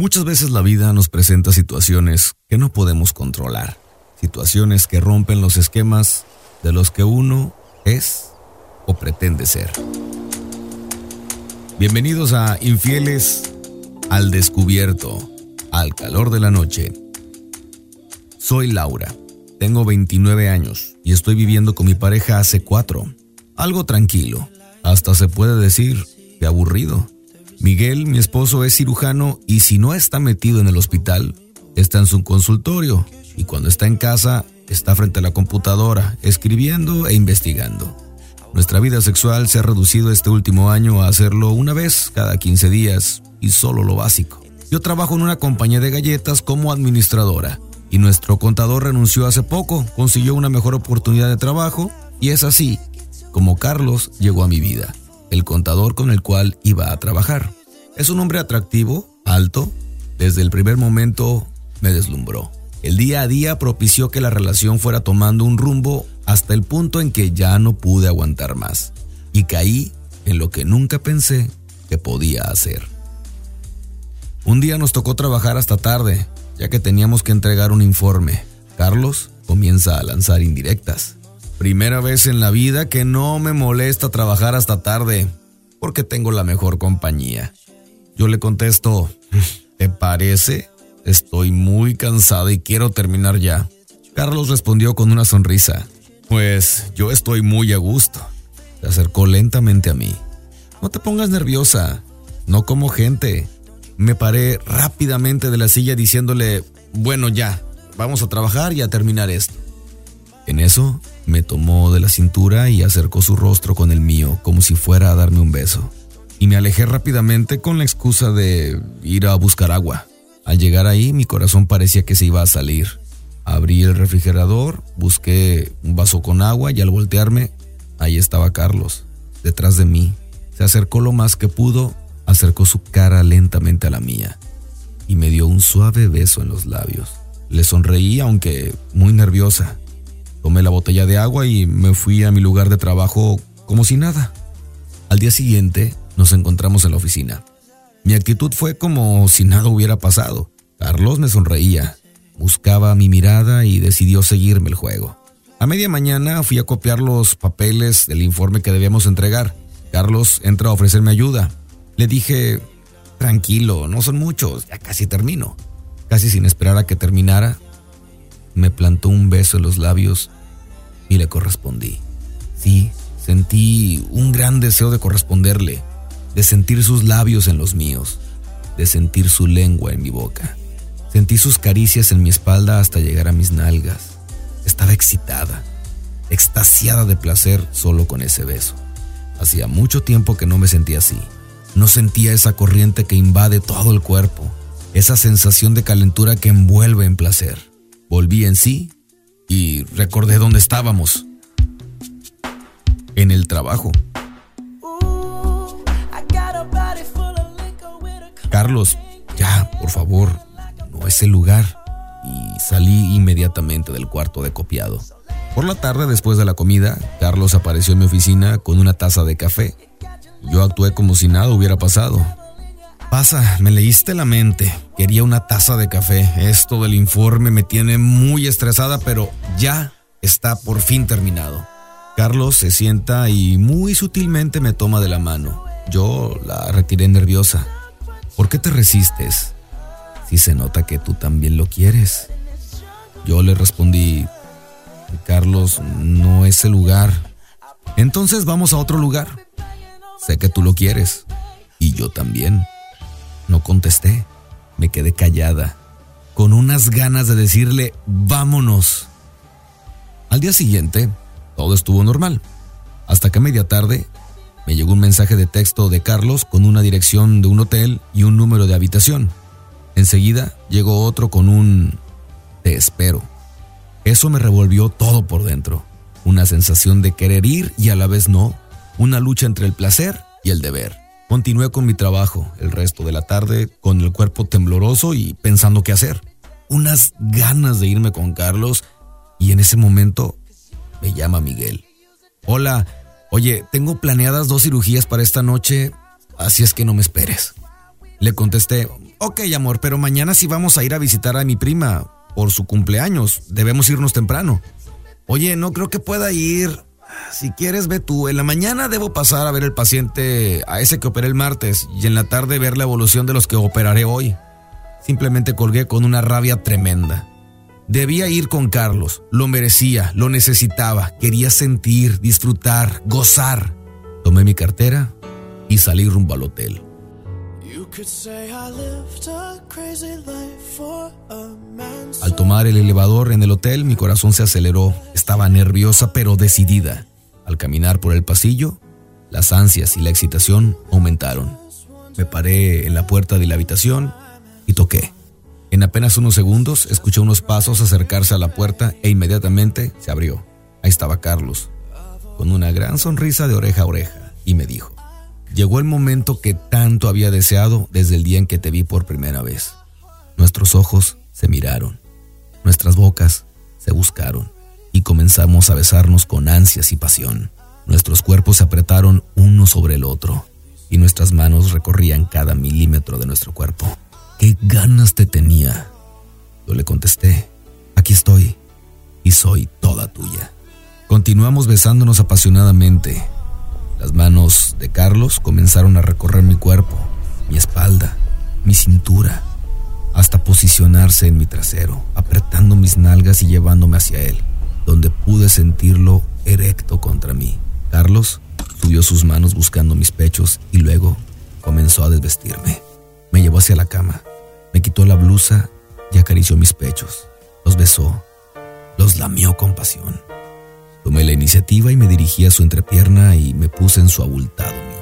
Muchas veces la vida nos presenta situaciones que no podemos controlar, situaciones que rompen los esquemas de los que uno es o pretende ser. Bienvenidos a Infieles al Descubierto, al calor de la noche. Soy Laura, tengo 29 años y estoy viviendo con mi pareja hace cuatro. Algo tranquilo, hasta se puede decir que aburrido. Miguel, mi esposo, es cirujano y si no está metido en el hospital, está en su consultorio y cuando está en casa, está frente a la computadora, escribiendo e investigando. Nuestra vida sexual se ha reducido este último año a hacerlo una vez cada 15 días y solo lo básico. Yo trabajo en una compañía de galletas como administradora y nuestro contador renunció hace poco, consiguió una mejor oportunidad de trabajo y es así como Carlos llegó a mi vida el contador con el cual iba a trabajar. Es un hombre atractivo, alto, desde el primer momento me deslumbró. El día a día propició que la relación fuera tomando un rumbo hasta el punto en que ya no pude aguantar más y caí en lo que nunca pensé que podía hacer. Un día nos tocó trabajar hasta tarde, ya que teníamos que entregar un informe. Carlos comienza a lanzar indirectas. Primera vez en la vida que no me molesta trabajar hasta tarde, porque tengo la mejor compañía. Yo le contesto, ¿te parece? Estoy muy cansada y quiero terminar ya. Carlos respondió con una sonrisa. Pues yo estoy muy a gusto. Se acercó lentamente a mí. No te pongas nerviosa. No como gente. Me paré rápidamente de la silla diciéndole, bueno ya, vamos a trabajar y a terminar esto. En eso, me tomó de la cintura y acercó su rostro con el mío, como si fuera a darme un beso. Y me alejé rápidamente con la excusa de ir a buscar agua. Al llegar ahí, mi corazón parecía que se iba a salir. Abrí el refrigerador, busqué un vaso con agua y al voltearme, ahí estaba Carlos, detrás de mí. Se acercó lo más que pudo, acercó su cara lentamente a la mía y me dio un suave beso en los labios. Le sonreí, aunque muy nerviosa. Tomé la botella de agua y me fui a mi lugar de trabajo como si nada. Al día siguiente nos encontramos en la oficina. Mi actitud fue como si nada hubiera pasado. Carlos me sonreía, buscaba mi mirada y decidió seguirme el juego. A media mañana fui a copiar los papeles del informe que debíamos entregar. Carlos entra a ofrecerme ayuda. Le dije, tranquilo, no son muchos, ya casi termino. Casi sin esperar a que terminara, me plantó un beso en los labios y le correspondí. Sí, sentí un gran deseo de corresponderle, de sentir sus labios en los míos, de sentir su lengua en mi boca. Sentí sus caricias en mi espalda hasta llegar a mis nalgas. Estaba excitada, extasiada de placer solo con ese beso. Hacía mucho tiempo que no me sentía así. No sentía esa corriente que invade todo el cuerpo, esa sensación de calentura que envuelve en placer. Volví en sí y recordé dónde estábamos. En el trabajo. Carlos, ya, por favor, no es el lugar. Y salí inmediatamente del cuarto de copiado. Por la tarde, después de la comida, Carlos apareció en mi oficina con una taza de café. Yo actué como si nada hubiera pasado. Pasa, me leíste la mente. Quería una taza de café. Esto del informe me tiene muy estresada, pero ya está por fin terminado. Carlos se sienta y muy sutilmente me toma de la mano. Yo la retiré nerviosa. ¿Por qué te resistes? Si se nota que tú también lo quieres. Yo le respondí, Carlos, no es el lugar. Entonces vamos a otro lugar. Sé que tú lo quieres. Y yo también. No contesté, me quedé callada, con unas ganas de decirle, vámonos. Al día siguiente, todo estuvo normal, hasta que a media tarde me llegó un mensaje de texto de Carlos con una dirección de un hotel y un número de habitación. Enseguida llegó otro con un te espero. Eso me revolvió todo por dentro. Una sensación de querer ir y a la vez no. Una lucha entre el placer y el deber. Continué con mi trabajo el resto de la tarde con el cuerpo tembloroso y pensando qué hacer. Unas ganas de irme con Carlos y en ese momento me llama Miguel. Hola, oye, tengo planeadas dos cirugías para esta noche, así es que no me esperes. Le contesté, Ok, amor, pero mañana sí vamos a ir a visitar a mi prima por su cumpleaños. Debemos irnos temprano. Oye, no creo que pueda ir. Si quieres, ve tú. En la mañana debo pasar a ver el paciente, a ese que operé el martes, y en la tarde ver la evolución de los que operaré hoy. Simplemente colgué con una rabia tremenda. Debía ir con Carlos, lo merecía, lo necesitaba, quería sentir, disfrutar, gozar. Tomé mi cartera y salí rumbo al hotel. Al tomar el elevador en el hotel, mi corazón se aceleró. Estaba nerviosa pero decidida. Al caminar por el pasillo, las ansias y la excitación aumentaron. Me paré en la puerta de la habitación y toqué. En apenas unos segundos escuché unos pasos acercarse a la puerta e inmediatamente se abrió. Ahí estaba Carlos, con una gran sonrisa de oreja a oreja, y me dijo, llegó el momento que tanto había deseado desde el día en que te vi por primera vez. Nuestros ojos se miraron, nuestras bocas se buscaron y comenzamos a besarnos con ansias y pasión. Nuestros cuerpos se apretaron uno sobre el otro y nuestras manos recorrían cada milímetro de nuestro cuerpo. ¿Qué ganas te tenía? Yo le contesté, aquí estoy y soy toda tuya. Continuamos besándonos apasionadamente. Las manos de Carlos comenzaron a recorrer mi cuerpo, mi espalda, mi cintura, hasta posicionarse en mi trasero, apretando mis nalgas y llevándome hacia él, donde pude sentirlo erecto contra mí. Carlos subió sus manos buscando mis pechos y luego comenzó a desvestirme. Me llevó hacia la cama. Me quitó la blusa y acarició mis pechos. Los besó, los lamió con pasión. Tomé la iniciativa y me dirigí a su entrepierna y me puse en su abultado miembro.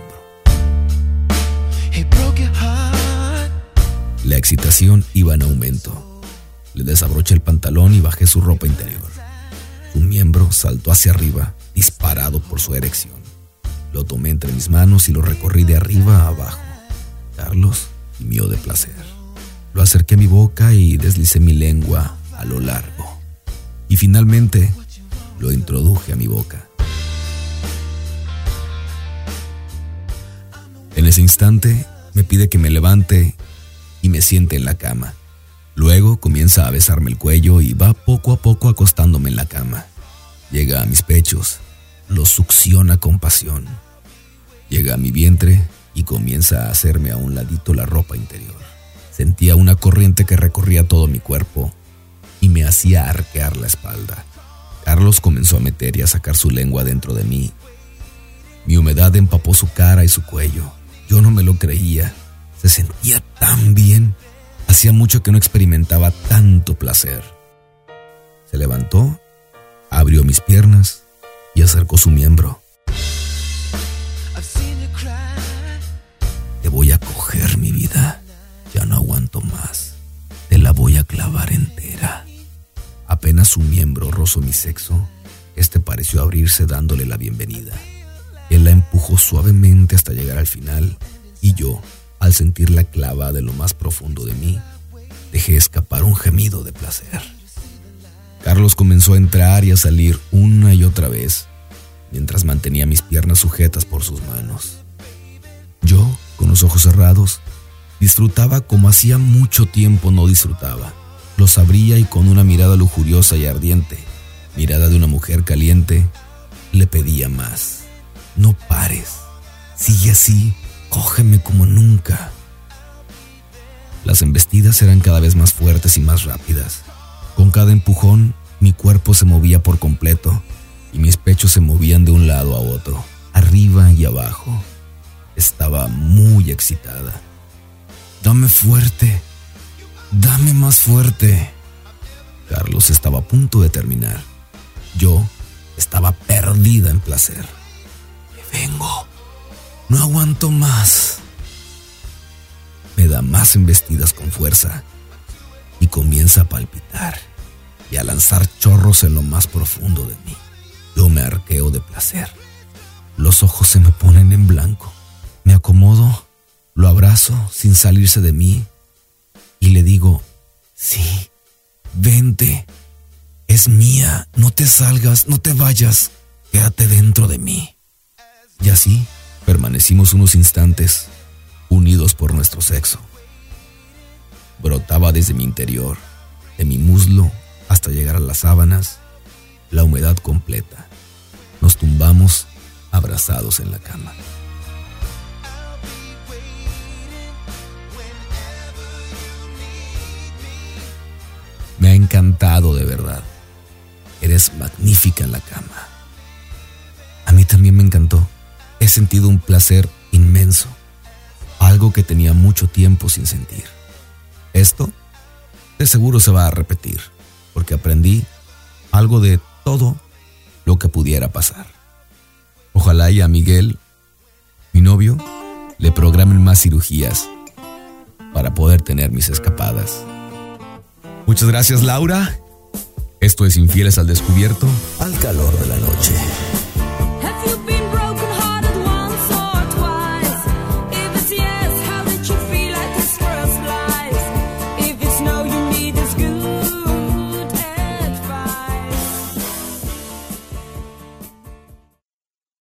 La excitación iba en aumento. Le desabroché el pantalón y bajé su ropa interior. Su miembro saltó hacia arriba, disparado por su erección. Lo tomé entre mis manos y lo recorrí de arriba a abajo. Carlos gimió de placer. Lo acerqué a mi boca y deslicé mi lengua a lo largo. Y finalmente lo introduje a mi boca. En ese instante me pide que me levante y me siente en la cama. Luego comienza a besarme el cuello y va poco a poco acostándome en la cama. Llega a mis pechos, los succiona con pasión. Llega a mi vientre y comienza a hacerme a un ladito la ropa interior. Sentía una corriente que recorría todo mi cuerpo y me hacía arquear la espalda. Carlos comenzó a meter y a sacar su lengua dentro de mí. Mi humedad empapó su cara y su cuello. Yo no me lo creía. Se sentía tan bien. Hacía mucho que no experimentaba tanto placer. Se levantó, abrió mis piernas y acercó su miembro. Su miembro rozó mi sexo, este pareció abrirse dándole la bienvenida. Él la empujó suavemente hasta llegar al final y yo, al sentirla clava de lo más profundo de mí, dejé escapar un gemido de placer. Carlos comenzó a entrar y a salir una y otra vez, mientras mantenía mis piernas sujetas por sus manos. Yo, con los ojos cerrados, Disfrutaba como hacía mucho tiempo no disfrutaba. Los abría y con una mirada lujuriosa y ardiente, mirada de una mujer caliente, le pedía más. No pares. Sigue así. Cógeme como nunca. Las embestidas eran cada vez más fuertes y más rápidas. Con cada empujón, mi cuerpo se movía por completo y mis pechos se movían de un lado a otro, arriba y abajo. Estaba muy excitada. Dame fuerte. Dame más fuerte. Carlos estaba a punto de terminar. Yo estaba perdida en placer. Me vengo. No aguanto más. Me da más embestidas con fuerza y comienza a palpitar y a lanzar chorros en lo más profundo de mí. Yo me arqueo de placer. Los ojos se me ponen en blanco. Me acomodo lo abrazo sin salirse de mí es mía, no te salgas, no te vayas, quédate dentro de mí. Y así permanecimos unos instantes unidos por nuestro sexo. brotaba desde mi interior, de mi muslo hasta llegar a las sábanas, la humedad completa. Nos tumbamos abrazados en la cama. De verdad. Eres magnífica en la cama. A mí también me encantó. He sentido un placer inmenso, algo que tenía mucho tiempo sin sentir. Esto de seguro se va a repetir, porque aprendí algo de todo lo que pudiera pasar. Ojalá y a Miguel, mi novio, le programen más cirugías para poder tener mis escapadas. Muchas gracias Laura. Esto es Infieles al Descubierto, al calor de la noche.